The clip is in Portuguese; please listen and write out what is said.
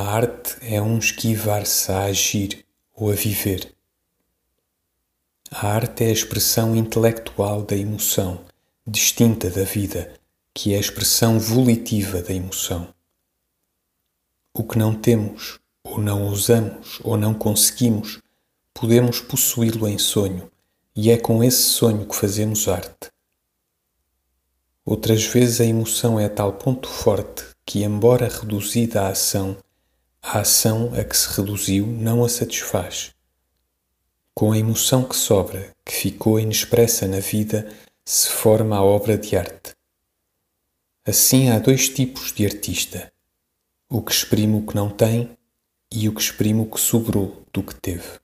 arte é um esquivar-se a agir ou a viver. A arte é a expressão intelectual da emoção, distinta da vida, que é a expressão volitiva da emoção. O que não temos, ou não usamos, ou não conseguimos, podemos possuí-lo em sonho, e é com esse sonho que fazemos arte. Outras vezes a emoção é a tal ponto forte que, embora reduzida à ação, a ação a que se reduziu não a satisfaz com a emoção que sobra, que ficou inexpressa na vida, se forma a obra de arte. Assim há dois tipos de artista: o que exprime o que não tem e o que exprime o que sobrou do que teve.